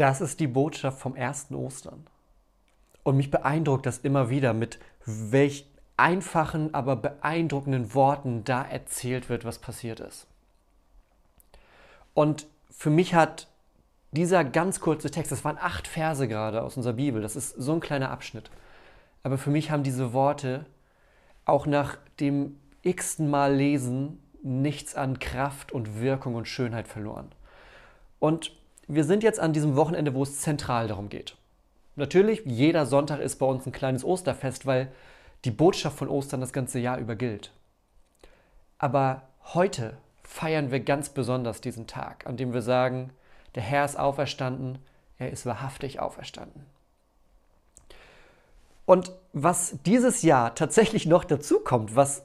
Das ist die Botschaft vom ersten Ostern. Und mich beeindruckt das immer wieder, mit welch einfachen, aber beeindruckenden Worten da erzählt wird, was passiert ist. Und für mich hat dieser ganz kurze Text, das waren acht Verse gerade aus unserer Bibel, das ist so ein kleiner Abschnitt. Aber für mich haben diese Worte auch nach dem x-ten Mal lesen nichts an Kraft und Wirkung und Schönheit verloren. Und wir sind jetzt an diesem Wochenende, wo es zentral darum geht. Natürlich, jeder Sonntag ist bei uns ein kleines Osterfest, weil die Botschaft von Ostern das ganze Jahr über gilt. Aber heute feiern wir ganz besonders diesen Tag, an dem wir sagen, der Herr ist auferstanden, er ist wahrhaftig auferstanden. Und was dieses Jahr tatsächlich noch dazu kommt, was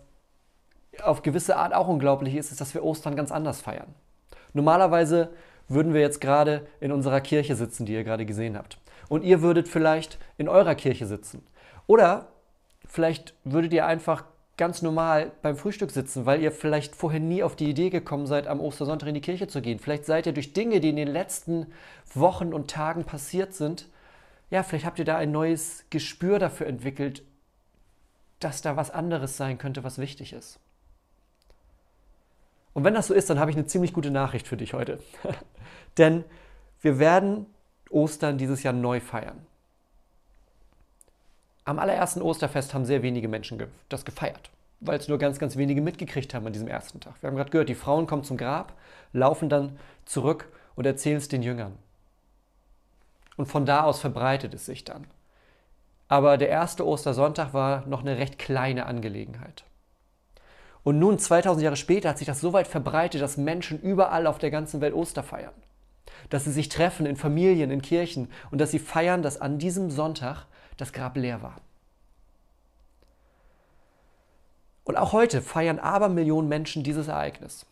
auf gewisse Art auch unglaublich ist, ist, dass wir Ostern ganz anders feiern. Normalerweise würden wir jetzt gerade in unserer Kirche sitzen, die ihr gerade gesehen habt. Und ihr würdet vielleicht in eurer Kirche sitzen. Oder vielleicht würdet ihr einfach ganz normal beim Frühstück sitzen, weil ihr vielleicht vorher nie auf die Idee gekommen seid, am Ostersonntag in die Kirche zu gehen. Vielleicht seid ihr durch Dinge, die in den letzten Wochen und Tagen passiert sind, ja, vielleicht habt ihr da ein neues Gespür dafür entwickelt, dass da was anderes sein könnte, was wichtig ist. Und wenn das so ist, dann habe ich eine ziemlich gute Nachricht für dich heute. Denn wir werden Ostern dieses Jahr neu feiern. Am allerersten Osterfest haben sehr wenige Menschen das gefeiert, weil es nur ganz, ganz wenige mitgekriegt haben an diesem ersten Tag. Wir haben gerade gehört, die Frauen kommen zum Grab, laufen dann zurück und erzählen es den Jüngern. Und von da aus verbreitet es sich dann. Aber der erste Ostersonntag war noch eine recht kleine Angelegenheit. Und nun, 2000 Jahre später, hat sich das so weit verbreitet, dass Menschen überall auf der ganzen Welt Oster feiern. Dass sie sich treffen in Familien, in Kirchen und dass sie feiern, dass an diesem Sonntag das Grab leer war. Und auch heute feiern Abermillionen Menschen dieses Ereignis.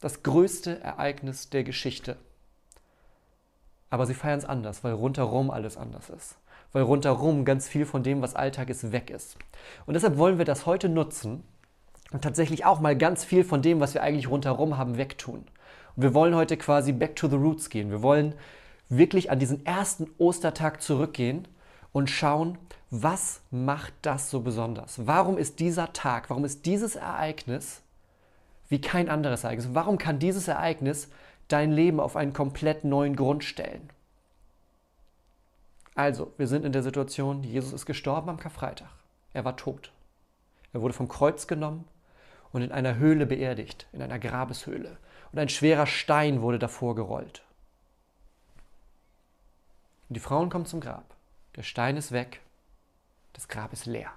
Das größte Ereignis der Geschichte. Aber sie feiern es anders, weil rundherum alles anders ist. Weil rundherum ganz viel von dem, was Alltag ist, weg ist. Und deshalb wollen wir das heute nutzen, tatsächlich auch mal ganz viel von dem, was wir eigentlich rundherum haben, wegtun. Und wir wollen heute quasi back to the roots gehen. Wir wollen wirklich an diesen ersten Ostertag zurückgehen und schauen, was macht das so besonders? Warum ist dieser Tag, warum ist dieses Ereignis wie kein anderes Ereignis? Warum kann dieses Ereignis dein Leben auf einen komplett neuen Grund stellen? Also, wir sind in der Situation, Jesus ist gestorben am Karfreitag. Er war tot. Er wurde vom Kreuz genommen und in einer Höhle beerdigt, in einer Grabeshöhle. Und ein schwerer Stein wurde davor gerollt. Und die Frauen kommen zum Grab. Der Stein ist weg, das Grab ist leer.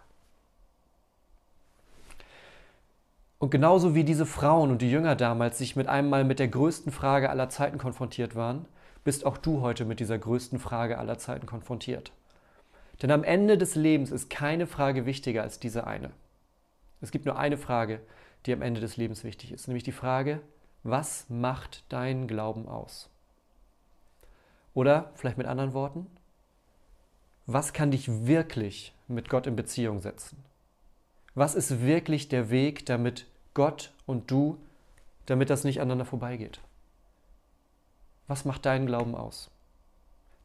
Und genauso wie diese Frauen und die Jünger damals sich mit einmal mit der größten Frage aller Zeiten konfrontiert waren, bist auch du heute mit dieser größten Frage aller Zeiten konfrontiert. Denn am Ende des Lebens ist keine Frage wichtiger als diese eine. Es gibt nur eine Frage, die am Ende des Lebens wichtig ist, nämlich die Frage, was macht dein Glauben aus? Oder vielleicht mit anderen Worten, was kann dich wirklich mit Gott in Beziehung setzen? Was ist wirklich der Weg, damit Gott und du, damit das nicht aneinander vorbeigeht? Was macht deinen Glauben aus?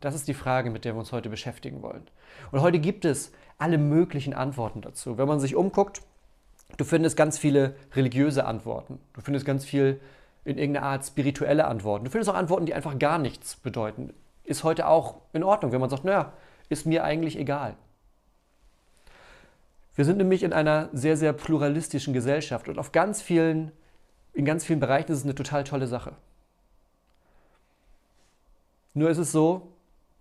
Das ist die Frage, mit der wir uns heute beschäftigen wollen. Und heute gibt es alle möglichen Antworten dazu. Wenn man sich umguckt, Du findest ganz viele religiöse Antworten. Du findest ganz viel in irgendeiner Art spirituelle Antworten. Du findest auch Antworten, die einfach gar nichts bedeuten. Ist heute auch in Ordnung, wenn man sagt, naja, ist mir eigentlich egal. Wir sind nämlich in einer sehr, sehr pluralistischen Gesellschaft und auf ganz vielen, in ganz vielen Bereichen ist es eine total tolle Sache. Nur ist es so,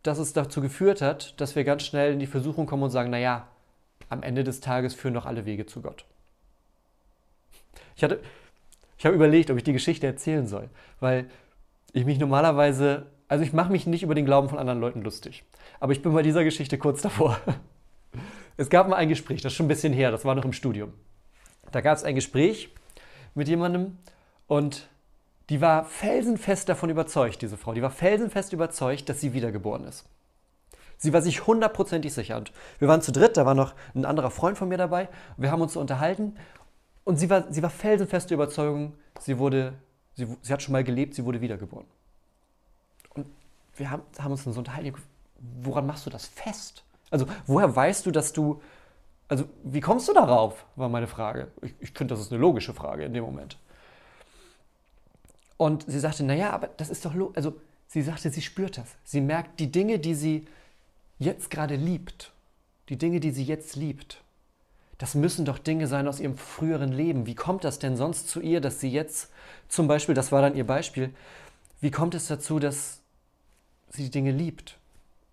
dass es dazu geführt hat, dass wir ganz schnell in die Versuchung kommen und sagen, naja, am Ende des Tages führen doch alle Wege zu Gott. Ich, hatte, ich habe überlegt, ob ich die Geschichte erzählen soll, weil ich mich normalerweise, also ich mache mich nicht über den Glauben von anderen Leuten lustig, aber ich bin bei dieser Geschichte kurz davor. Es gab mal ein Gespräch, das ist schon ein bisschen her, das war noch im Studium. Da gab es ein Gespräch mit jemandem und die war felsenfest davon überzeugt, diese Frau, die war felsenfest überzeugt, dass sie wiedergeboren ist. Sie war sich hundertprozentig sicher. Und wir waren zu dritt, da war noch ein anderer Freund von mir dabei. Wir haben uns so unterhalten und sie war, sie war felsenfeste Überzeugung, sie, wurde, sie, sie hat schon mal gelebt, sie wurde wiedergeboren. Und wir haben, haben uns dann so unterhalten, woran machst du das fest? Also woher weißt du, dass du, also wie kommst du darauf, war meine Frage. Ich, ich finde, das ist eine logische Frage in dem Moment. Und sie sagte, naja, aber das ist doch, also sie sagte, sie spürt das. Sie merkt die Dinge, die sie jetzt gerade liebt, die Dinge, die sie jetzt liebt, das müssen doch Dinge sein aus ihrem früheren Leben. Wie kommt das denn sonst zu ihr, dass sie jetzt zum Beispiel, das war dann ihr Beispiel, wie kommt es dazu, dass sie die Dinge liebt?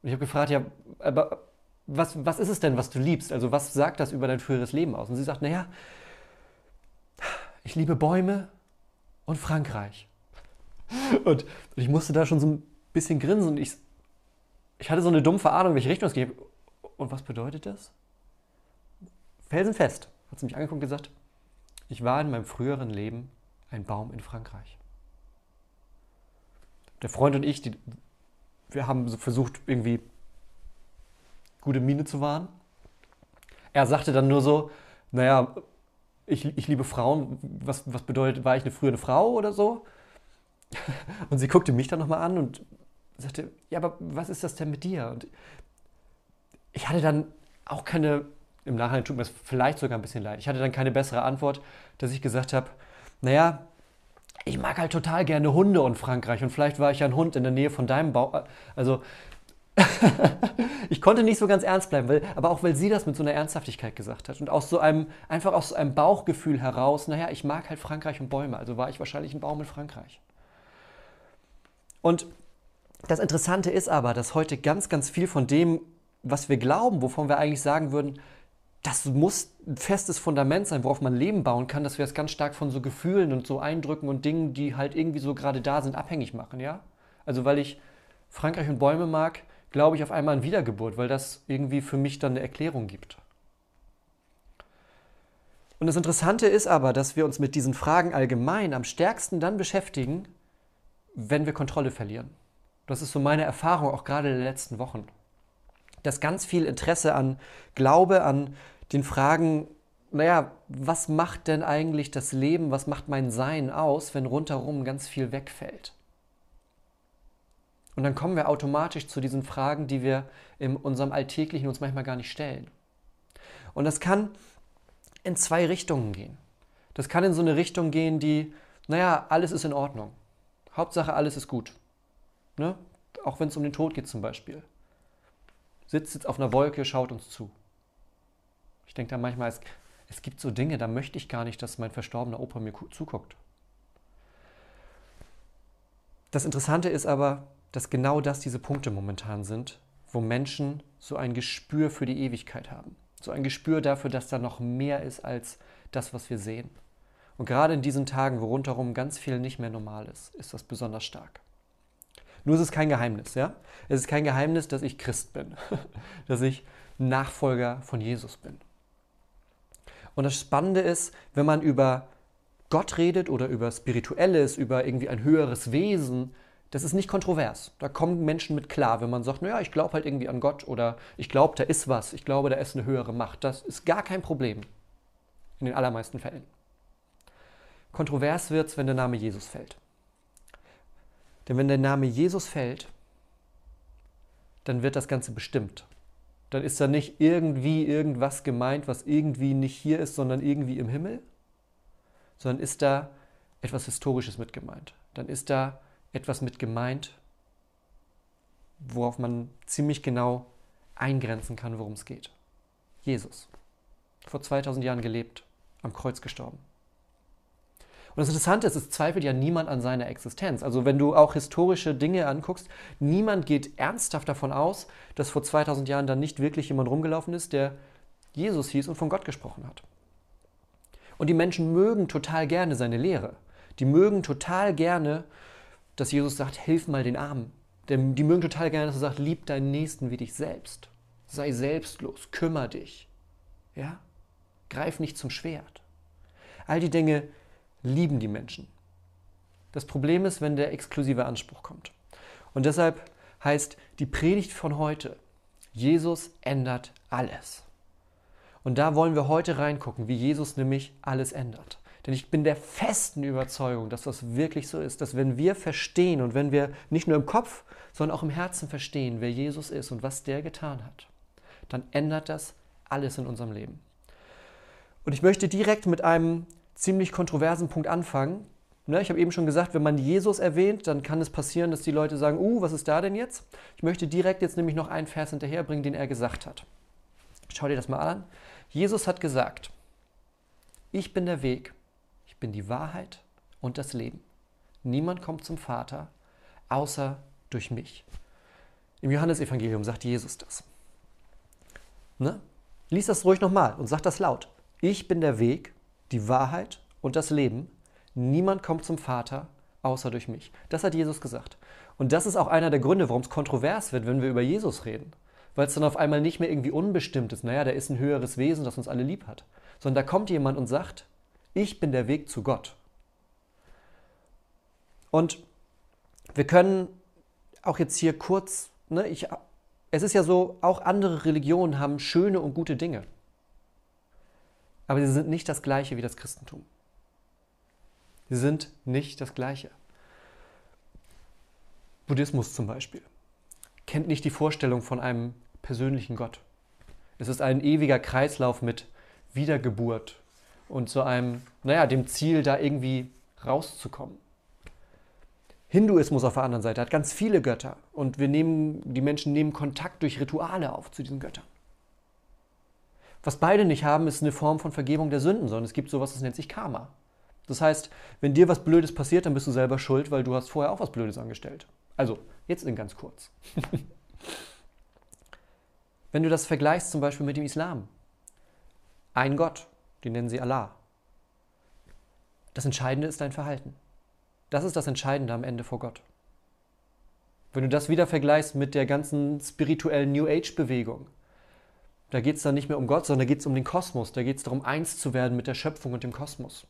Und ich habe gefragt, ja, aber was, was ist es denn, was du liebst? Also was sagt das über dein früheres Leben aus? Und sie sagt, naja, ich liebe Bäume und Frankreich. Und, ich musste da schon so ein bisschen grinsen und ich, ich hatte so eine dumpfe Ahnung, welche Richtung es geht. Und was bedeutet das? Felsenfest hat sie mich angeguckt und gesagt, ich war in meinem früheren Leben ein Baum in Frankreich. Der Freund und ich, die, wir haben so versucht, irgendwie gute Miene zu wahren. Er sagte dann nur so, naja, ich, ich liebe Frauen, was, was bedeutet, war ich eine frühere Frau oder so? Und sie guckte mich dann nochmal an und sagte, ja, aber was ist das denn mit dir? Und ich hatte dann auch keine im Nachhinein tut mir es vielleicht sogar ein bisschen leid. Ich hatte dann keine bessere Antwort, dass ich gesagt habe, naja, ich mag halt total gerne Hunde und Frankreich und vielleicht war ich ja ein Hund in der Nähe von deinem Bau. Also ich konnte nicht so ganz ernst bleiben, weil, aber auch weil sie das mit so einer Ernsthaftigkeit gesagt hat und aus so einem, einfach aus so einem Bauchgefühl heraus, naja, ich mag halt Frankreich und Bäume, also war ich wahrscheinlich ein Baum in Frankreich. Und das Interessante ist aber, dass heute ganz, ganz viel von dem, was wir glauben, wovon wir eigentlich sagen würden, das muss ein festes Fundament sein, worauf man Leben bauen kann, dass wir es ganz stark von so Gefühlen und so Eindrücken und Dingen, die halt irgendwie so gerade da sind, abhängig machen, ja? Also weil ich Frankreich und Bäume mag, glaube ich auf einmal an Wiedergeburt, weil das irgendwie für mich dann eine Erklärung gibt. Und das Interessante ist aber, dass wir uns mit diesen Fragen allgemein am stärksten dann beschäftigen, wenn wir Kontrolle verlieren. Das ist so meine Erfahrung auch gerade in den letzten Wochen. Dass ganz viel Interesse an Glaube, an den Fragen, naja, was macht denn eigentlich das Leben, was macht mein Sein aus, wenn rundherum ganz viel wegfällt? Und dann kommen wir automatisch zu diesen Fragen, die wir in unserem Alltäglichen uns manchmal gar nicht stellen. Und das kann in zwei Richtungen gehen. Das kann in so eine Richtung gehen, die, naja, alles ist in Ordnung. Hauptsache, alles ist gut. Ne? Auch wenn es um den Tod geht zum Beispiel. Sitzt jetzt auf einer Wolke, schaut uns zu. Ich denke da manchmal, es, es gibt so Dinge, da möchte ich gar nicht, dass mein verstorbener Opa mir zuguckt. Das Interessante ist aber, dass genau das diese Punkte momentan sind, wo Menschen so ein Gespür für die Ewigkeit haben. So ein Gespür dafür, dass da noch mehr ist als das, was wir sehen. Und gerade in diesen Tagen, wo rundherum ganz viel nicht mehr normal ist, ist das besonders stark. Nur ist es kein Geheimnis, ja? Es ist kein Geheimnis, dass ich Christ bin, dass ich Nachfolger von Jesus bin. Und das Spannende ist, wenn man über Gott redet oder über Spirituelles, über irgendwie ein höheres Wesen, das ist nicht kontrovers. Da kommen Menschen mit klar, wenn man sagt, naja, ich glaube halt irgendwie an Gott oder ich glaube, da ist was, ich glaube, da ist eine höhere Macht. Das ist gar kein Problem. In den allermeisten Fällen. Kontrovers wird es, wenn der Name Jesus fällt. Denn wenn der Name Jesus fällt, dann wird das Ganze bestimmt dann ist da nicht irgendwie irgendwas gemeint, was irgendwie nicht hier ist, sondern irgendwie im Himmel, sondern ist da etwas Historisches mit gemeint. Dann ist da etwas mit gemeint, worauf man ziemlich genau eingrenzen kann, worum es geht. Jesus. Vor 2000 Jahren gelebt, am Kreuz gestorben. Und das Interessante ist, es zweifelt ja niemand an seiner Existenz. Also wenn du auch historische Dinge anguckst, niemand geht ernsthaft davon aus, dass vor 2000 Jahren dann nicht wirklich jemand rumgelaufen ist, der Jesus hieß und von Gott gesprochen hat. Und die Menschen mögen total gerne seine Lehre. Die mögen total gerne, dass Jesus sagt, hilf mal den Armen. Die mögen total gerne, dass er sagt, lieb deinen Nächsten wie dich selbst. Sei selbstlos, kümmere dich. Ja? Greif nicht zum Schwert. All die Dinge, lieben die Menschen. Das Problem ist, wenn der exklusive Anspruch kommt. Und deshalb heißt die Predigt von heute, Jesus ändert alles. Und da wollen wir heute reingucken, wie Jesus nämlich alles ändert. Denn ich bin der festen Überzeugung, dass das wirklich so ist, dass wenn wir verstehen und wenn wir nicht nur im Kopf, sondern auch im Herzen verstehen, wer Jesus ist und was der getan hat, dann ändert das alles in unserem Leben. Und ich möchte direkt mit einem ziemlich kontroversen Punkt anfangen. Ne, ich habe eben schon gesagt, wenn man Jesus erwähnt, dann kann es passieren, dass die Leute sagen, uh, was ist da denn jetzt? Ich möchte direkt jetzt nämlich noch einen Vers hinterherbringen, den er gesagt hat. Schau dir das mal an. Jesus hat gesagt, ich bin der Weg, ich bin die Wahrheit und das Leben. Niemand kommt zum Vater außer durch mich. Im Johannesevangelium sagt Jesus das. Ne? Lies das ruhig nochmal und sag das laut. Ich bin der Weg, die Wahrheit und das Leben. Niemand kommt zum Vater außer durch mich. Das hat Jesus gesagt. Und das ist auch einer der Gründe, warum es kontrovers wird, wenn wir über Jesus reden. Weil es dann auf einmal nicht mehr irgendwie unbestimmt ist, naja, der ist ein höheres Wesen, das uns alle lieb hat. Sondern da kommt jemand und sagt, ich bin der Weg zu Gott. Und wir können auch jetzt hier kurz, ne, ich, es ist ja so, auch andere Religionen haben schöne und gute Dinge. Aber sie sind nicht das gleiche wie das Christentum. Sie sind nicht das gleiche. Buddhismus zum Beispiel kennt nicht die Vorstellung von einem persönlichen Gott. Es ist ein ewiger Kreislauf mit Wiedergeburt und zu einem, naja, dem Ziel, da irgendwie rauszukommen. Hinduismus auf der anderen Seite hat ganz viele Götter und wir nehmen, die Menschen nehmen Kontakt durch Rituale auf zu diesen Göttern. Was beide nicht haben, ist eine Form von Vergebung der Sünden, sondern es gibt sowas, das nennt sich Karma. Das heißt, wenn dir was Blödes passiert, dann bist du selber schuld, weil du hast vorher auch was Blödes angestellt. Also, jetzt in ganz kurz. wenn du das vergleichst zum Beispiel mit dem Islam. Ein Gott, den nennen sie Allah. Das Entscheidende ist dein Verhalten. Das ist das Entscheidende am Ende vor Gott. Wenn du das wieder vergleichst mit der ganzen spirituellen New Age-Bewegung, da geht es dann nicht mehr um Gott, sondern da geht es um den Kosmos. Da geht es darum, eins zu werden mit der Schöpfung und dem Kosmos.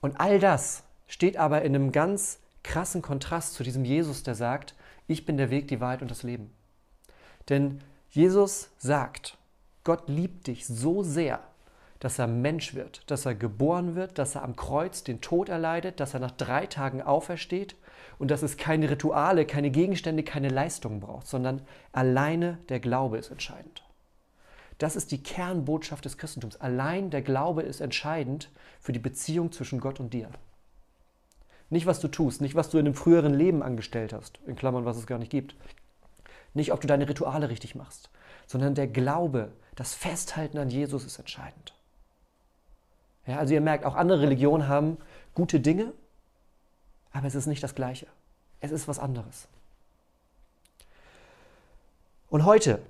Und all das steht aber in einem ganz krassen Kontrast zu diesem Jesus, der sagt, ich bin der Weg, die Wahrheit und das Leben. Denn Jesus sagt, Gott liebt dich so sehr, dass er Mensch wird, dass er geboren wird, dass er am Kreuz den Tod erleidet, dass er nach drei Tagen aufersteht und dass es keine Rituale, keine Gegenstände, keine Leistungen braucht, sondern alleine der Glaube ist entscheidend. Das ist die Kernbotschaft des Christentums. Allein der Glaube ist entscheidend für die Beziehung zwischen Gott und dir. Nicht, was du tust, nicht, was du in einem früheren Leben angestellt hast, in Klammern, was es gar nicht gibt. Nicht, ob du deine Rituale richtig machst, sondern der Glaube, das Festhalten an Jesus ist entscheidend. Ja, also ihr merkt, auch andere Religionen haben gute Dinge, aber es ist nicht das Gleiche. Es ist was anderes. Und heute,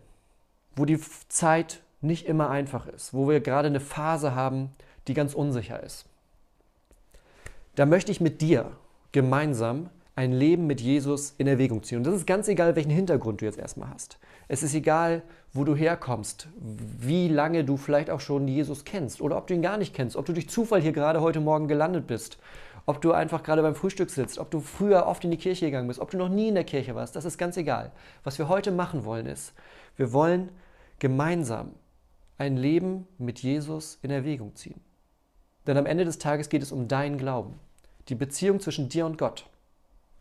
wo die Zeit nicht immer einfach ist, wo wir gerade eine Phase haben, die ganz unsicher ist, da möchte ich mit dir gemeinsam ein Leben mit Jesus in Erwägung ziehen. Und das ist ganz egal, welchen Hintergrund du jetzt erstmal hast. Es ist egal, wo du herkommst, wie lange du vielleicht auch schon Jesus kennst oder ob du ihn gar nicht kennst, ob du durch Zufall hier gerade heute Morgen gelandet bist, ob du einfach gerade beim Frühstück sitzt, ob du früher oft in die Kirche gegangen bist, ob du noch nie in der Kirche warst, das ist ganz egal. Was wir heute machen wollen ist, wir wollen gemeinsam ein Leben mit Jesus in Erwägung ziehen. Denn am Ende des Tages geht es um deinen Glauben. Die Beziehung zwischen dir und Gott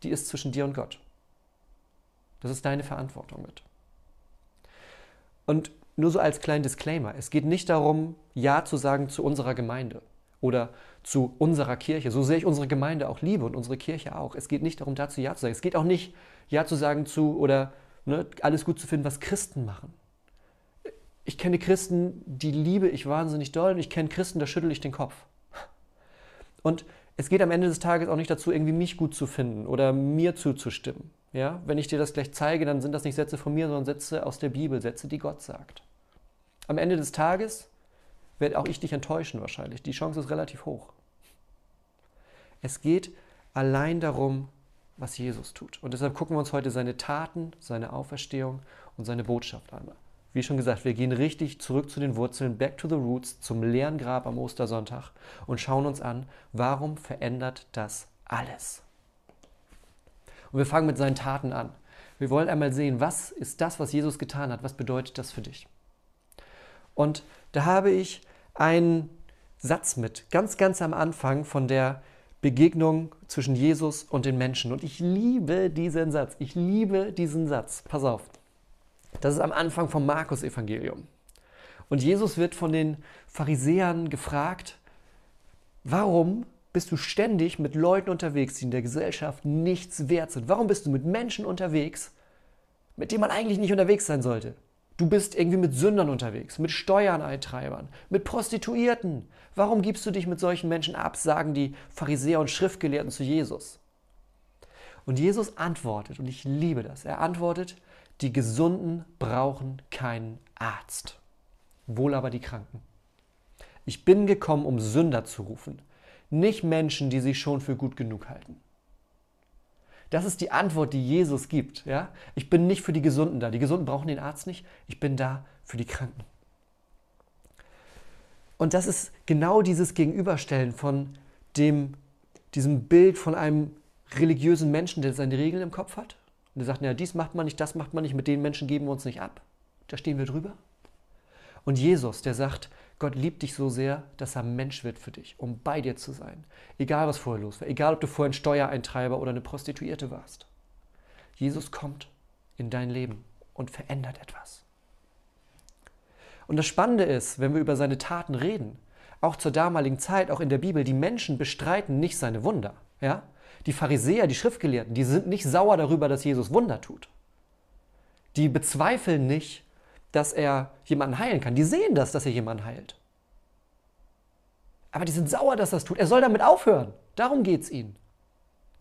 die ist zwischen dir und Gott. Das ist deine Verantwortung mit. Und nur so als kleinen Disclaimer, es geht nicht darum, Ja zu sagen zu unserer Gemeinde oder zu unserer Kirche. So sehr ich unsere Gemeinde auch liebe und unsere Kirche auch. Es geht nicht darum, dazu Ja zu sagen. Es geht auch nicht, Ja zu sagen zu oder ne, alles gut zu finden, was Christen machen. Ich kenne Christen, die liebe ich wahnsinnig doll und ich kenne Christen, da schüttel ich den Kopf. Und es geht am Ende des Tages auch nicht dazu, irgendwie mich gut zu finden oder mir zuzustimmen. Ja? Wenn ich dir das gleich zeige, dann sind das nicht Sätze von mir, sondern Sätze aus der Bibel, Sätze, die Gott sagt. Am Ende des Tages werde auch ich dich enttäuschen wahrscheinlich. Die Chance ist relativ hoch. Es geht allein darum, was Jesus tut. Und deshalb gucken wir uns heute seine Taten, seine Auferstehung und seine Botschaft an wie schon gesagt, wir gehen richtig zurück zu den Wurzeln, back to the roots, zum leeren Grab am Ostersonntag und schauen uns an, warum verändert das alles? Und wir fangen mit seinen Taten an. Wir wollen einmal sehen, was ist das, was Jesus getan hat? Was bedeutet das für dich? Und da habe ich einen Satz mit, ganz, ganz am Anfang von der Begegnung zwischen Jesus und den Menschen. Und ich liebe diesen Satz. Ich liebe diesen Satz. Pass auf. Das ist am Anfang vom Markus-Evangelium. Und Jesus wird von den Pharisäern gefragt, warum bist du ständig mit Leuten unterwegs, die in der Gesellschaft nichts wert sind? Warum bist du mit Menschen unterwegs, mit denen man eigentlich nicht unterwegs sein sollte? Du bist irgendwie mit Sündern unterwegs, mit Steuereintreibern, mit Prostituierten. Warum gibst du dich mit solchen Menschen ab, sagen die Pharisäer und Schriftgelehrten zu Jesus? Und Jesus antwortet, und ich liebe das, er antwortet, die Gesunden brauchen keinen Arzt wohl aber die Kranken. Ich bin gekommen, um Sünder zu rufen, nicht Menschen, die sich schon für gut genug halten. Das ist die Antwort, die Jesus gibt. Ja? Ich bin nicht für die Gesunden da. Die Gesunden brauchen den Arzt nicht. Ich bin da für die Kranken. Und das ist genau dieses Gegenüberstellen von dem, diesem Bild von einem religiösen Menschen, der seine Regeln im Kopf hat. Und der sagt, ja, dies macht man nicht, das macht man nicht, mit den Menschen geben wir uns nicht ab. Da stehen wir drüber. Und Jesus, der sagt, Gott liebt dich so sehr, dass er Mensch wird für dich, um bei dir zu sein. Egal, was vorher los war. Egal, ob du vorher ein Steuereintreiber oder eine Prostituierte warst. Jesus kommt in dein Leben und verändert etwas. Und das Spannende ist, wenn wir über seine Taten reden, auch zur damaligen Zeit, auch in der Bibel, die Menschen bestreiten nicht seine Wunder. Ja? Die Pharisäer, die Schriftgelehrten, die sind nicht sauer darüber, dass Jesus Wunder tut. Die bezweifeln nicht, dass er jemanden heilen kann. Die sehen das, dass er jemanden heilt. Aber die sind sauer, dass er das tut. Er soll damit aufhören. Darum geht es ihnen.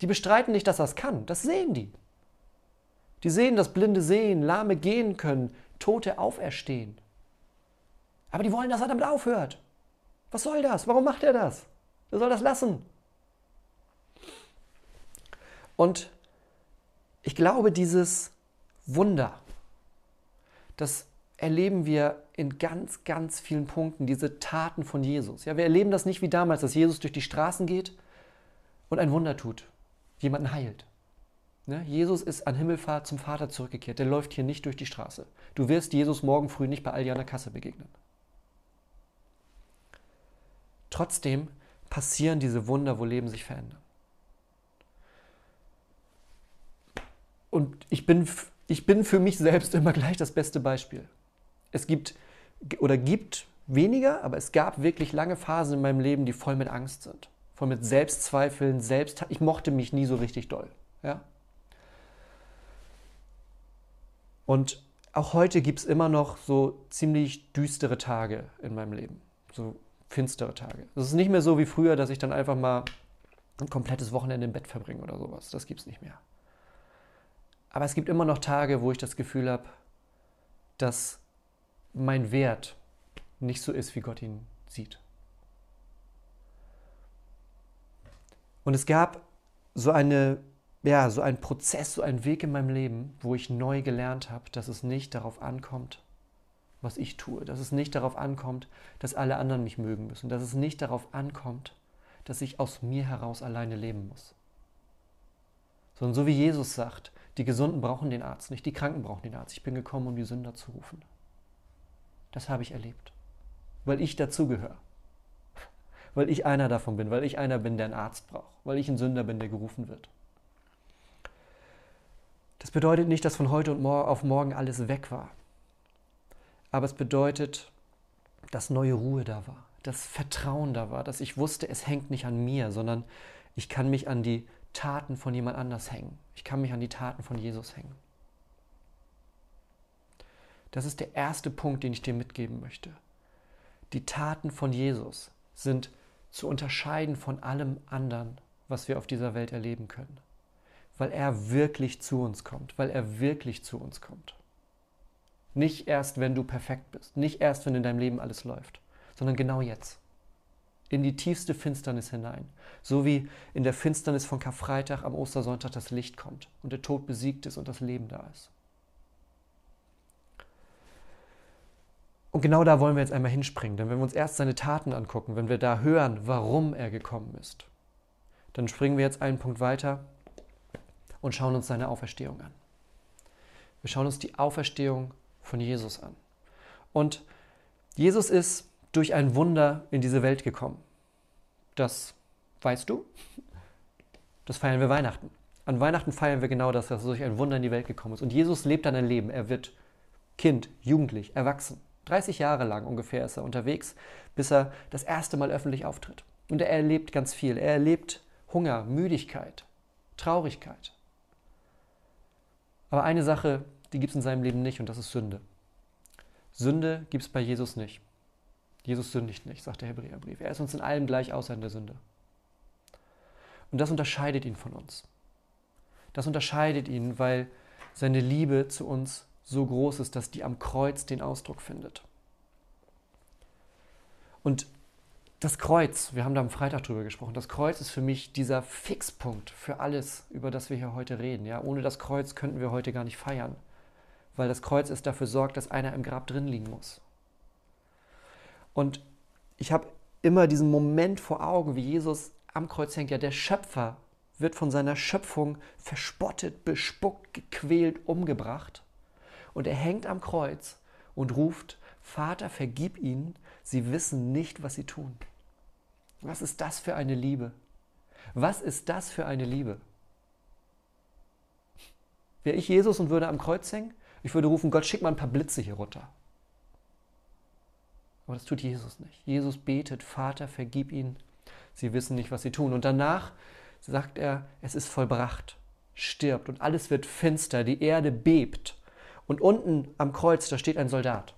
Die bestreiten nicht, dass er es kann. Das sehen die. Die sehen, dass Blinde sehen, Lahme gehen können, Tote auferstehen. Aber die wollen, dass er damit aufhört. Was soll das? Warum macht er das? Er soll das lassen. Und ich glaube, dieses Wunder, das erleben wir in ganz, ganz vielen Punkten diese Taten von Jesus. Ja, wir erleben das nicht wie damals, dass Jesus durch die Straßen geht und ein Wunder tut, jemanden heilt. Ne? Jesus ist an Himmelfahrt zum Vater zurückgekehrt. Der läuft hier nicht durch die Straße. Du wirst Jesus morgen früh nicht bei Aldi an der Kasse begegnen. Trotzdem passieren diese Wunder, wo Leben sich verändern. Und ich bin, ich bin für mich selbst immer gleich das beste Beispiel. Es gibt oder gibt weniger, aber es gab wirklich lange Phasen in meinem Leben, die voll mit Angst sind. Voll mit Selbstzweifeln, Selbst. Ich mochte mich nie so richtig doll. Ja? Und auch heute gibt es immer noch so ziemlich düstere Tage in meinem Leben. So finstere Tage. Es ist nicht mehr so wie früher, dass ich dann einfach mal ein komplettes Wochenende im Bett verbringe oder sowas. Das gibt es nicht mehr. Aber es gibt immer noch Tage, wo ich das Gefühl habe, dass mein Wert nicht so ist, wie Gott ihn sieht. Und es gab so eine ja, so einen Prozess, so einen Weg in meinem Leben, wo ich neu gelernt habe, dass es nicht darauf ankommt, was ich tue, dass es nicht darauf ankommt, dass alle anderen mich mögen müssen, dass es nicht darauf ankommt, dass ich aus mir heraus alleine leben muss. Sondern so wie Jesus sagt, die Gesunden brauchen den Arzt, nicht die Kranken brauchen den Arzt. Ich bin gekommen, um die Sünder zu rufen. Das habe ich erlebt. Weil ich dazugehöre. Weil ich einer davon bin, weil ich einer bin, der einen Arzt braucht, weil ich ein Sünder bin, der gerufen wird. Das bedeutet nicht, dass von heute und auf morgen alles weg war. Aber es bedeutet, dass neue Ruhe da war, dass Vertrauen da war, dass ich wusste, es hängt nicht an mir, sondern ich kann mich an die Taten von jemand anders hängen. Ich kann mich an die Taten von Jesus hängen. Das ist der erste Punkt, den ich dir mitgeben möchte. Die Taten von Jesus sind zu unterscheiden von allem anderen, was wir auf dieser Welt erleben können. Weil er wirklich zu uns kommt, weil er wirklich zu uns kommt. Nicht erst, wenn du perfekt bist, nicht erst, wenn in deinem Leben alles läuft, sondern genau jetzt. In die tiefste Finsternis hinein. So wie in der Finsternis von Karfreitag am Ostersonntag das Licht kommt und der Tod besiegt ist und das Leben da ist. Und genau da wollen wir jetzt einmal hinspringen, denn wenn wir uns erst seine Taten angucken, wenn wir da hören, warum er gekommen ist, dann springen wir jetzt einen Punkt weiter und schauen uns seine Auferstehung an. Wir schauen uns die Auferstehung von Jesus an. Und Jesus ist durch ein Wunder in diese Welt gekommen. Das weißt du? Das feiern wir Weihnachten. An Weihnachten feiern wir genau das, dass er durch ein Wunder in die Welt gekommen ist. Und Jesus lebt dann ein Leben. Er wird Kind, jugendlich, erwachsen. 30 Jahre lang ungefähr ist er unterwegs, bis er das erste Mal öffentlich auftritt. Und er erlebt ganz viel. Er erlebt Hunger, Müdigkeit, Traurigkeit. Aber eine Sache, die gibt es in seinem Leben nicht und das ist Sünde. Sünde gibt es bei Jesus nicht. Jesus sündigt nicht, sagt der Hebräerbrief. Er ist uns in allem gleich außer in der Sünde. Und das unterscheidet ihn von uns. Das unterscheidet ihn, weil seine Liebe zu uns so groß ist, dass die am Kreuz den Ausdruck findet. Und das Kreuz, wir haben da am Freitag drüber gesprochen, das Kreuz ist für mich dieser Fixpunkt für alles, über das wir hier heute reden. Ja? Ohne das Kreuz könnten wir heute gar nicht feiern, weil das Kreuz ist dafür sorgt, dass einer im Grab drin liegen muss. Und ich habe immer diesen Moment vor Augen, wie Jesus am Kreuz hängt. Ja, der Schöpfer wird von seiner Schöpfung verspottet, bespuckt, gequält, umgebracht. Und er hängt am Kreuz und ruft, Vater, vergib ihnen, sie wissen nicht, was sie tun. Was ist das für eine Liebe? Was ist das für eine Liebe? Wäre ich Jesus und würde am Kreuz hängen, ich würde rufen, Gott, schick mal ein paar Blitze hier runter. Aber das tut Jesus nicht. Jesus betet, Vater, vergib ihnen, sie wissen nicht, was sie tun. Und danach sagt er, es ist vollbracht, stirbt und alles wird finster, die Erde bebt. Und unten am Kreuz, da steht ein Soldat.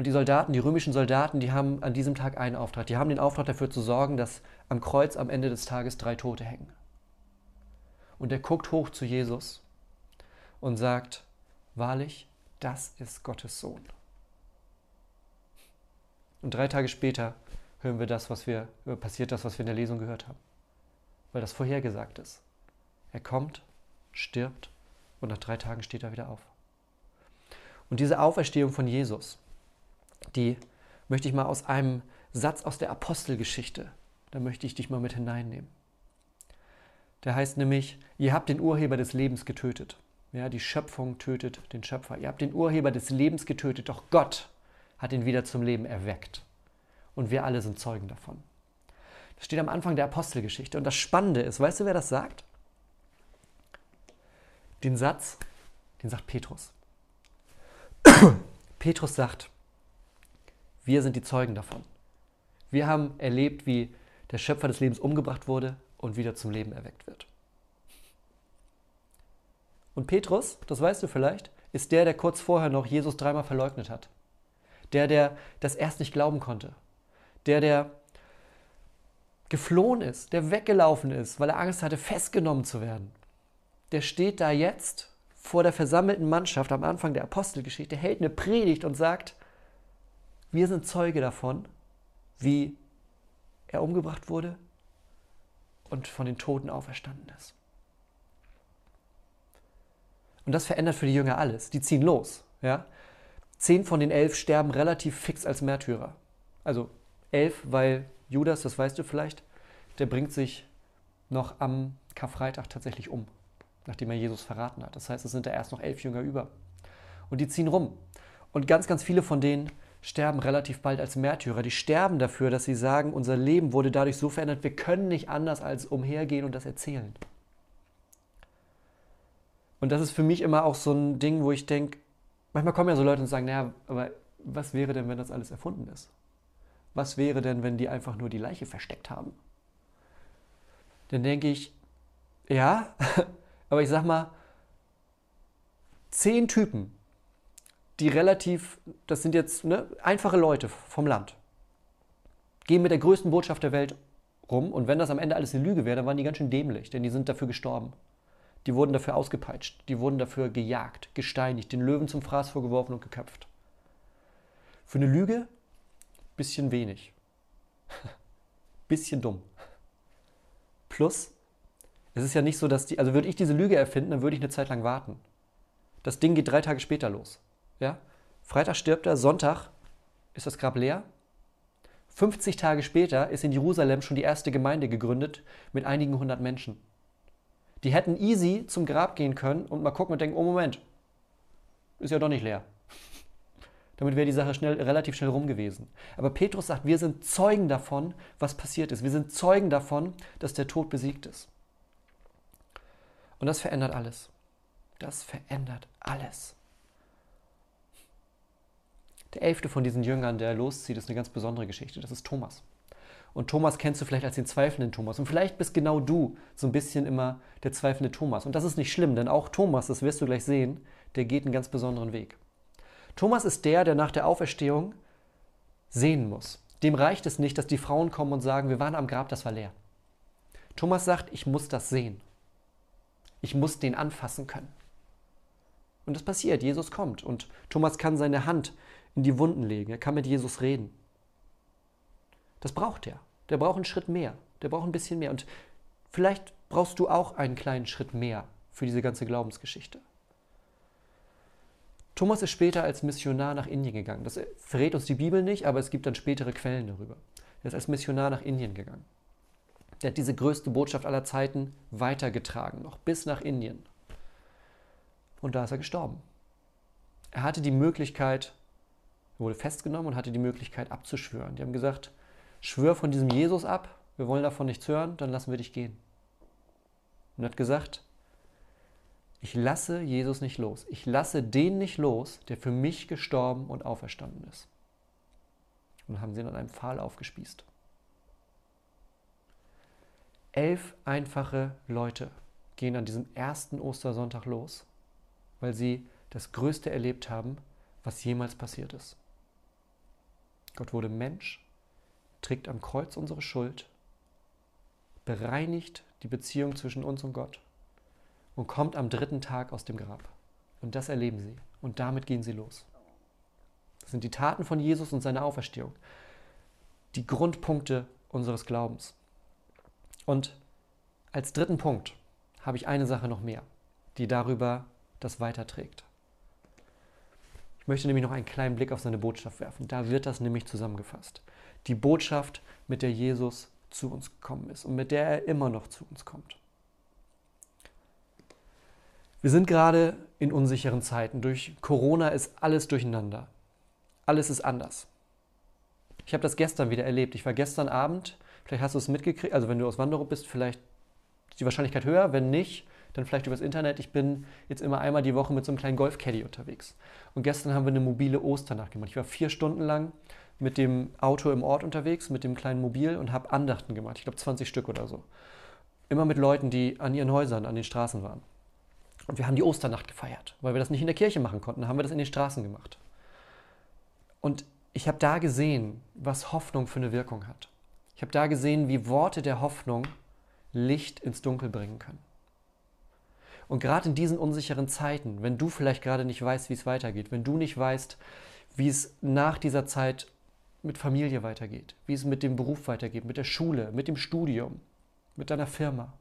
Und die Soldaten, die römischen Soldaten, die haben an diesem Tag einen Auftrag. Die haben den Auftrag dafür zu sorgen, dass am Kreuz am Ende des Tages drei Tote hängen. Und er guckt hoch zu Jesus und sagt, wahrlich, das ist Gottes Sohn. Und drei Tage später hören wir das, was wir, äh, passiert das, was wir in der Lesung gehört haben. Weil das vorhergesagt ist. Er kommt, stirbt und nach drei Tagen steht er wieder auf. Und diese Auferstehung von Jesus, die möchte ich mal aus einem Satz aus der Apostelgeschichte, da möchte ich dich mal mit hineinnehmen. Der heißt nämlich, ihr habt den Urheber des Lebens getötet. Ja, die Schöpfung tötet den Schöpfer. Ihr habt den Urheber des Lebens getötet, doch Gott hat ihn wieder zum Leben erweckt. Und wir alle sind Zeugen davon. Das steht am Anfang der Apostelgeschichte. Und das Spannende ist, weißt du, wer das sagt? Den Satz, den sagt Petrus. Petrus sagt, wir sind die Zeugen davon. Wir haben erlebt, wie der Schöpfer des Lebens umgebracht wurde und wieder zum Leben erweckt wird. Und Petrus, das weißt du vielleicht, ist der, der kurz vorher noch Jesus dreimal verleugnet hat der, der das erst nicht glauben konnte, der, der geflohen ist, der weggelaufen ist, weil er Angst hatte, festgenommen zu werden. Der steht da jetzt vor der versammelten Mannschaft am Anfang der Apostelgeschichte, hält eine Predigt und sagt, wir sind Zeuge davon, wie er umgebracht wurde und von den Toten auferstanden ist. Und das verändert für die Jünger alles. Die ziehen los. Ja? Zehn von den elf sterben relativ fix als Märtyrer. Also elf, weil Judas, das weißt du vielleicht, der bringt sich noch am Karfreitag tatsächlich um, nachdem er Jesus verraten hat. Das heißt, es sind da erst noch elf Jünger über. Und die ziehen rum. Und ganz, ganz viele von denen sterben relativ bald als Märtyrer. Die sterben dafür, dass sie sagen, unser Leben wurde dadurch so verändert, wir können nicht anders als umhergehen und das erzählen. Und das ist für mich immer auch so ein Ding, wo ich denke, manchmal kommen ja so Leute und sagen, naja, aber was wäre denn, wenn das alles erfunden ist? Was wäre denn, wenn die einfach nur die Leiche versteckt haben? Dann denke ich, ja, aber ich sag mal, zehn Typen, die relativ, das sind jetzt ne, einfache Leute vom Land, gehen mit der größten Botschaft der Welt rum und wenn das am Ende alles eine Lüge wäre, dann waren die ganz schön dämlich, denn die sind dafür gestorben. Die wurden dafür ausgepeitscht, die wurden dafür gejagt, gesteinigt, den Löwen zum Fraß vorgeworfen und geköpft. Für eine Lüge bisschen wenig. bisschen dumm. Plus, es ist ja nicht so, dass die, also würde ich diese Lüge erfinden, dann würde ich eine Zeit lang warten. Das Ding geht drei Tage später los. Ja? Freitag stirbt er, Sonntag ist das Grab leer. 50 Tage später ist in Jerusalem schon die erste Gemeinde gegründet mit einigen hundert Menschen. Die hätten easy zum Grab gehen können und mal gucken und denken, oh Moment, ist ja doch nicht leer. Damit wäre die Sache schnell, relativ schnell rum gewesen. Aber Petrus sagt, wir sind Zeugen davon, was passiert ist. Wir sind Zeugen davon, dass der Tod besiegt ist. Und das verändert alles. Das verändert alles. Der elfte von diesen Jüngern, der loszieht, ist eine ganz besondere Geschichte. Das ist Thomas. Und Thomas kennst du vielleicht als den zweifelnden Thomas. Und vielleicht bist genau du so ein bisschen immer der zweifelnde Thomas. Und das ist nicht schlimm, denn auch Thomas, das wirst du gleich sehen, der geht einen ganz besonderen Weg. Thomas ist der, der nach der Auferstehung sehen muss. Dem reicht es nicht, dass die Frauen kommen und sagen, wir waren am Grab, das war leer. Thomas sagt, ich muss das sehen. Ich muss den anfassen können. Und das passiert, Jesus kommt und Thomas kann seine Hand in die Wunden legen, er kann mit Jesus reden. Das braucht er. Der braucht einen Schritt mehr. Der braucht ein bisschen mehr. Und vielleicht brauchst du auch einen kleinen Schritt mehr für diese ganze Glaubensgeschichte. Thomas ist später als Missionar nach Indien gegangen. Das verrät uns die Bibel nicht, aber es gibt dann spätere Quellen darüber. Er ist als Missionar nach Indien gegangen. Der hat diese größte Botschaft aller Zeiten weitergetragen, noch bis nach Indien. Und da ist er gestorben. Er hatte die Möglichkeit, er wurde festgenommen und hatte die Möglichkeit abzuschwören. Die haben gesagt, schwör von diesem Jesus ab, wir wollen davon nichts hören, dann lassen wir dich gehen. Und er hat gesagt, ich lasse Jesus nicht los. Ich lasse den nicht los, der für mich gestorben und auferstanden ist. Und haben sie ihn an einem Pfahl aufgespießt. Elf einfache Leute gehen an diesem ersten Ostersonntag los, weil sie das Größte erlebt haben, was jemals passiert ist. Gott wurde Mensch trägt am Kreuz unsere Schuld, bereinigt die Beziehung zwischen uns und Gott und kommt am dritten Tag aus dem Grab. Und das erleben sie. Und damit gehen sie los. Das sind die Taten von Jesus und seine Auferstehung. Die Grundpunkte unseres Glaubens. Und als dritten Punkt habe ich eine Sache noch mehr, die darüber das weiterträgt. Ich möchte nämlich noch einen kleinen Blick auf seine Botschaft werfen. Da wird das nämlich zusammengefasst die Botschaft, mit der Jesus zu uns gekommen ist und mit der er immer noch zu uns kommt. Wir sind gerade in unsicheren Zeiten. Durch Corona ist alles durcheinander. Alles ist anders. Ich habe das gestern wieder erlebt. Ich war gestern Abend, vielleicht hast du es mitgekriegt, also wenn du aus Wanderung bist, vielleicht ist die Wahrscheinlichkeit höher. Wenn nicht, dann vielleicht übers Internet. Ich bin jetzt immer einmal die Woche mit so einem kleinen Golfcaddy unterwegs. Und gestern haben wir eine mobile Osternacht gemacht. Ich war vier Stunden lang mit dem Auto im Ort unterwegs, mit dem kleinen Mobil und habe Andachten gemacht. Ich glaube 20 Stück oder so. Immer mit Leuten, die an ihren Häusern, an den Straßen waren. Und wir haben die Osternacht gefeiert. Weil wir das nicht in der Kirche machen konnten, haben wir das in den Straßen gemacht. Und ich habe da gesehen, was Hoffnung für eine Wirkung hat. Ich habe da gesehen, wie Worte der Hoffnung Licht ins Dunkel bringen können. Und gerade in diesen unsicheren Zeiten, wenn du vielleicht gerade nicht weißt, wie es weitergeht, wenn du nicht weißt, wie es nach dieser Zeit mit Familie weitergeht, wie es mit dem Beruf weitergeht, mit der Schule, mit dem Studium, mit deiner Firma.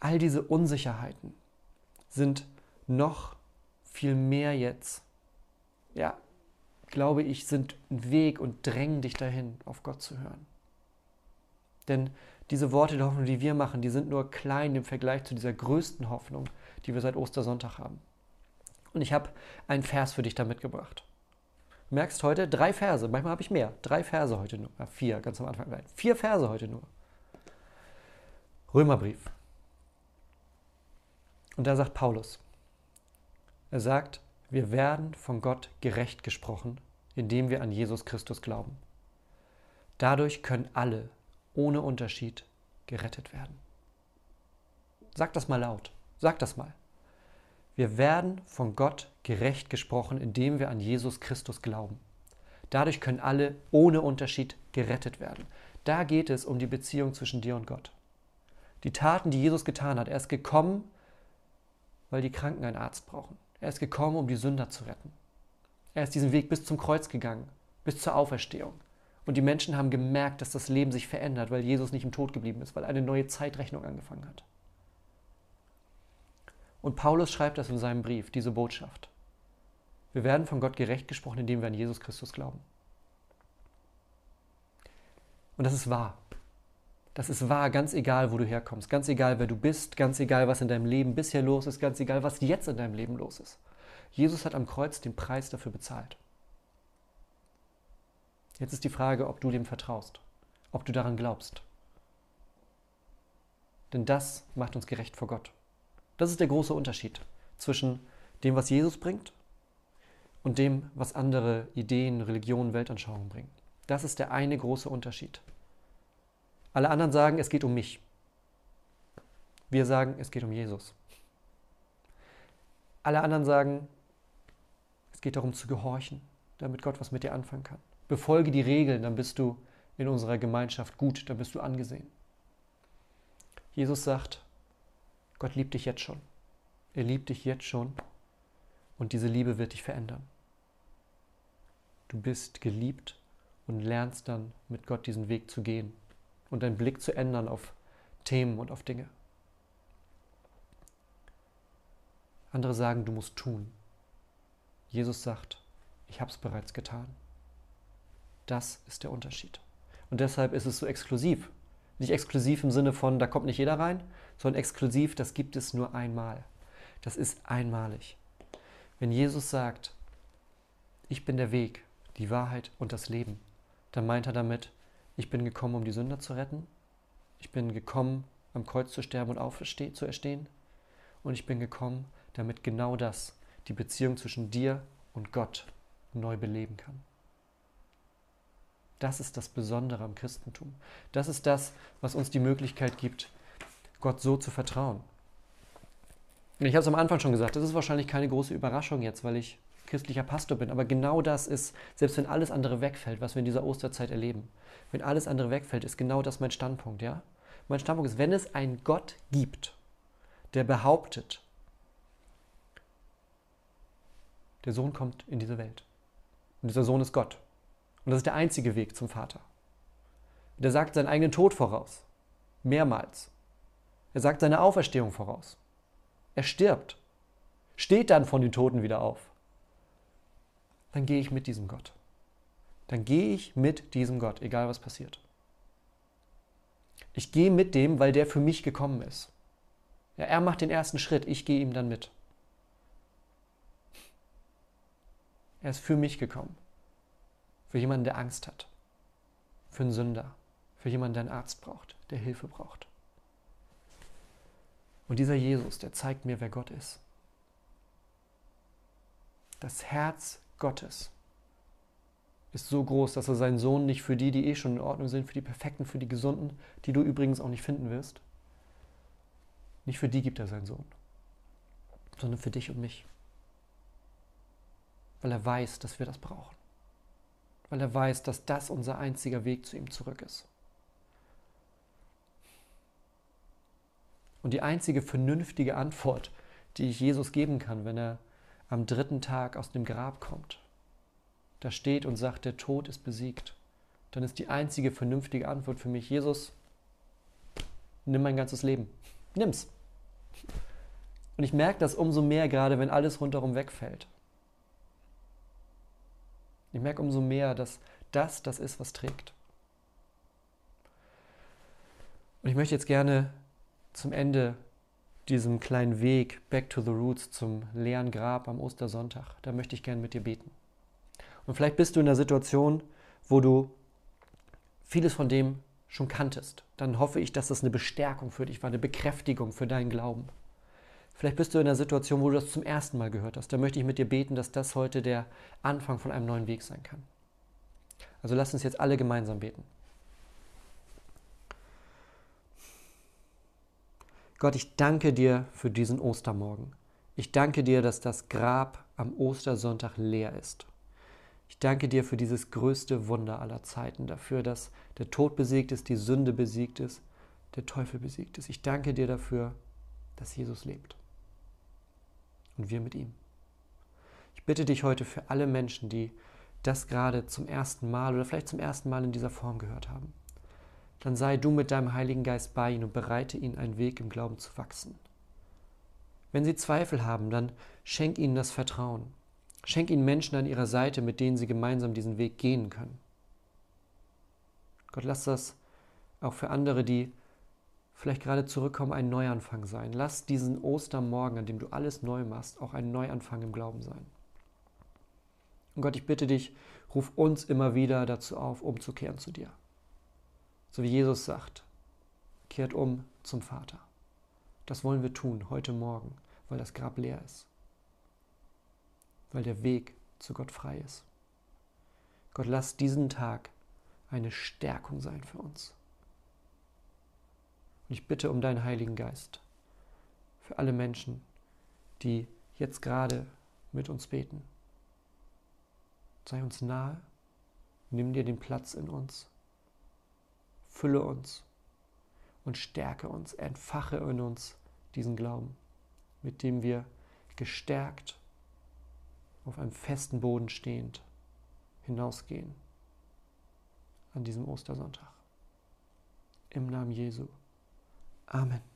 All diese Unsicherheiten sind noch viel mehr jetzt, ja, glaube ich, sind ein Weg und drängen dich dahin, auf Gott zu hören. Denn diese Worte der Hoffnung, die wir machen, die sind nur klein im Vergleich zu dieser größten Hoffnung, die wir seit Ostersonntag haben. Und ich habe einen Vers für dich da mitgebracht. Merkst heute drei Verse, manchmal habe ich mehr. Drei Verse heute nur. Ja, vier, ganz am Anfang. Nein, vier Verse heute nur. Römerbrief. Und da sagt Paulus, er sagt, wir werden von Gott gerecht gesprochen, indem wir an Jesus Christus glauben. Dadurch können alle ohne Unterschied gerettet werden. Sag das mal laut. Sag das mal. Wir werden von Gott gerecht gesprochen, indem wir an Jesus Christus glauben. Dadurch können alle ohne Unterschied gerettet werden. Da geht es um die Beziehung zwischen dir und Gott. Die Taten, die Jesus getan hat. Er ist gekommen, weil die Kranken einen Arzt brauchen. Er ist gekommen, um die Sünder zu retten. Er ist diesen Weg bis zum Kreuz gegangen, bis zur Auferstehung. Und die Menschen haben gemerkt, dass das Leben sich verändert, weil Jesus nicht im Tod geblieben ist, weil eine neue Zeitrechnung angefangen hat. Und Paulus schreibt das in seinem Brief, diese Botschaft. Wir werden von Gott gerecht gesprochen, indem wir an Jesus Christus glauben. Und das ist wahr. Das ist wahr, ganz egal, wo du herkommst, ganz egal, wer du bist, ganz egal, was in deinem Leben bisher los ist, ganz egal, was jetzt in deinem Leben los ist. Jesus hat am Kreuz den Preis dafür bezahlt. Jetzt ist die Frage, ob du dem vertraust, ob du daran glaubst. Denn das macht uns gerecht vor Gott. Das ist der große Unterschied zwischen dem, was Jesus bringt und dem, was andere Ideen, Religionen, Weltanschauungen bringen. Das ist der eine große Unterschied. Alle anderen sagen, es geht um mich. Wir sagen, es geht um Jesus. Alle anderen sagen, es geht darum zu gehorchen, damit Gott was mit dir anfangen kann. Befolge die Regeln, dann bist du in unserer Gemeinschaft gut, dann bist du angesehen. Jesus sagt, Gott liebt dich jetzt schon. Er liebt dich jetzt schon und diese Liebe wird dich verändern. Du bist geliebt und lernst dann mit Gott diesen Weg zu gehen und deinen Blick zu ändern auf Themen und auf Dinge. Andere sagen, du musst tun. Jesus sagt, ich habe es bereits getan. Das ist der Unterschied. Und deshalb ist es so exklusiv. Nicht exklusiv im Sinne von, da kommt nicht jeder rein, sondern exklusiv, das gibt es nur einmal. Das ist einmalig. Wenn Jesus sagt, ich bin der Weg, die Wahrheit und das Leben, dann meint er damit, ich bin gekommen, um die Sünder zu retten. Ich bin gekommen, am Kreuz zu sterben und aufzuerstehen. Und ich bin gekommen, damit genau das, die Beziehung zwischen dir und Gott, neu beleben kann. Das ist das Besondere am Christentum. Das ist das, was uns die Möglichkeit gibt, Gott so zu vertrauen. Und ich habe es am Anfang schon gesagt, das ist wahrscheinlich keine große Überraschung jetzt, weil ich christlicher Pastor bin. Aber genau das ist, selbst wenn alles andere wegfällt, was wir in dieser Osterzeit erleben, wenn alles andere wegfällt, ist genau das mein Standpunkt, ja? Mein Standpunkt ist, wenn es einen Gott gibt, der behauptet, der Sohn kommt in diese Welt. Und dieser Sohn ist Gott. Und das ist der einzige Weg zum Vater. Der sagt seinen eigenen Tod voraus. Mehrmals. Er sagt seine Auferstehung voraus. Er stirbt. Steht dann von den Toten wieder auf. Dann gehe ich mit diesem Gott. Dann gehe ich mit diesem Gott, egal was passiert. Ich gehe mit dem, weil der für mich gekommen ist. Ja, er macht den ersten Schritt, ich gehe ihm dann mit. Er ist für mich gekommen. Für jemanden, der Angst hat. Für einen Sünder. Für jemanden, der einen Arzt braucht, der Hilfe braucht. Und dieser Jesus, der zeigt mir, wer Gott ist. Das Herz Gottes ist so groß, dass er seinen Sohn nicht für die, die eh schon in Ordnung sind, für die Perfekten, für die Gesunden, die du übrigens auch nicht finden wirst, nicht für die gibt er seinen Sohn, sondern für dich und mich. Weil er weiß, dass wir das brauchen weil er weiß, dass das unser einziger Weg zu ihm zurück ist. Und die einzige vernünftige Antwort, die ich Jesus geben kann, wenn er am dritten Tag aus dem Grab kommt, da steht und sagt, der Tod ist besiegt, dann ist die einzige vernünftige Antwort für mich, Jesus, nimm mein ganzes Leben. Nimm's. Und ich merke das umso mehr gerade, wenn alles rundherum wegfällt. Ich merke umso mehr, dass das das ist, was trägt. Und ich möchte jetzt gerne zum Ende diesem kleinen Weg back to the roots zum leeren Grab am Ostersonntag, da möchte ich gerne mit dir beten. Und vielleicht bist du in der Situation, wo du vieles von dem schon kanntest. Dann hoffe ich, dass das eine Bestärkung für dich war, eine Bekräftigung für deinen Glauben. Vielleicht bist du in der Situation, wo du das zum ersten Mal gehört hast. Da möchte ich mit dir beten, dass das heute der Anfang von einem neuen Weg sein kann. Also lass uns jetzt alle gemeinsam beten. Gott, ich danke dir für diesen Ostermorgen. Ich danke dir, dass das Grab am Ostersonntag leer ist. Ich danke dir für dieses größte Wunder aller Zeiten, dafür, dass der Tod besiegt ist, die Sünde besiegt ist, der Teufel besiegt ist. Ich danke dir dafür, dass Jesus lebt und wir mit ihm. Ich bitte dich heute für alle Menschen, die das gerade zum ersten Mal oder vielleicht zum ersten Mal in dieser Form gehört haben. Dann sei du mit deinem Heiligen Geist bei ihnen und bereite ihnen einen Weg im Glauben zu wachsen. Wenn sie Zweifel haben, dann schenk ihnen das Vertrauen. Schenk ihnen Menschen an ihrer Seite, mit denen sie gemeinsam diesen Weg gehen können. Gott, lass das auch für andere, die vielleicht gerade zurückkommen, ein Neuanfang sein. Lass diesen Ostermorgen, an dem du alles neu machst, auch ein Neuanfang im Glauben sein. Und Gott, ich bitte dich, ruf uns immer wieder dazu auf, umzukehren zu dir. So wie Jesus sagt, kehrt um zum Vater. Das wollen wir tun heute Morgen, weil das Grab leer ist. Weil der Weg zu Gott frei ist. Gott, lass diesen Tag eine Stärkung sein für uns. Und ich bitte um deinen Heiligen Geist für alle Menschen, die jetzt gerade mit uns beten. Sei uns nahe, nimm dir den Platz in uns, fülle uns und stärke uns, entfache in uns diesen Glauben, mit dem wir gestärkt auf einem festen Boden stehend hinausgehen an diesem Ostersonntag. Im Namen Jesu. Amen.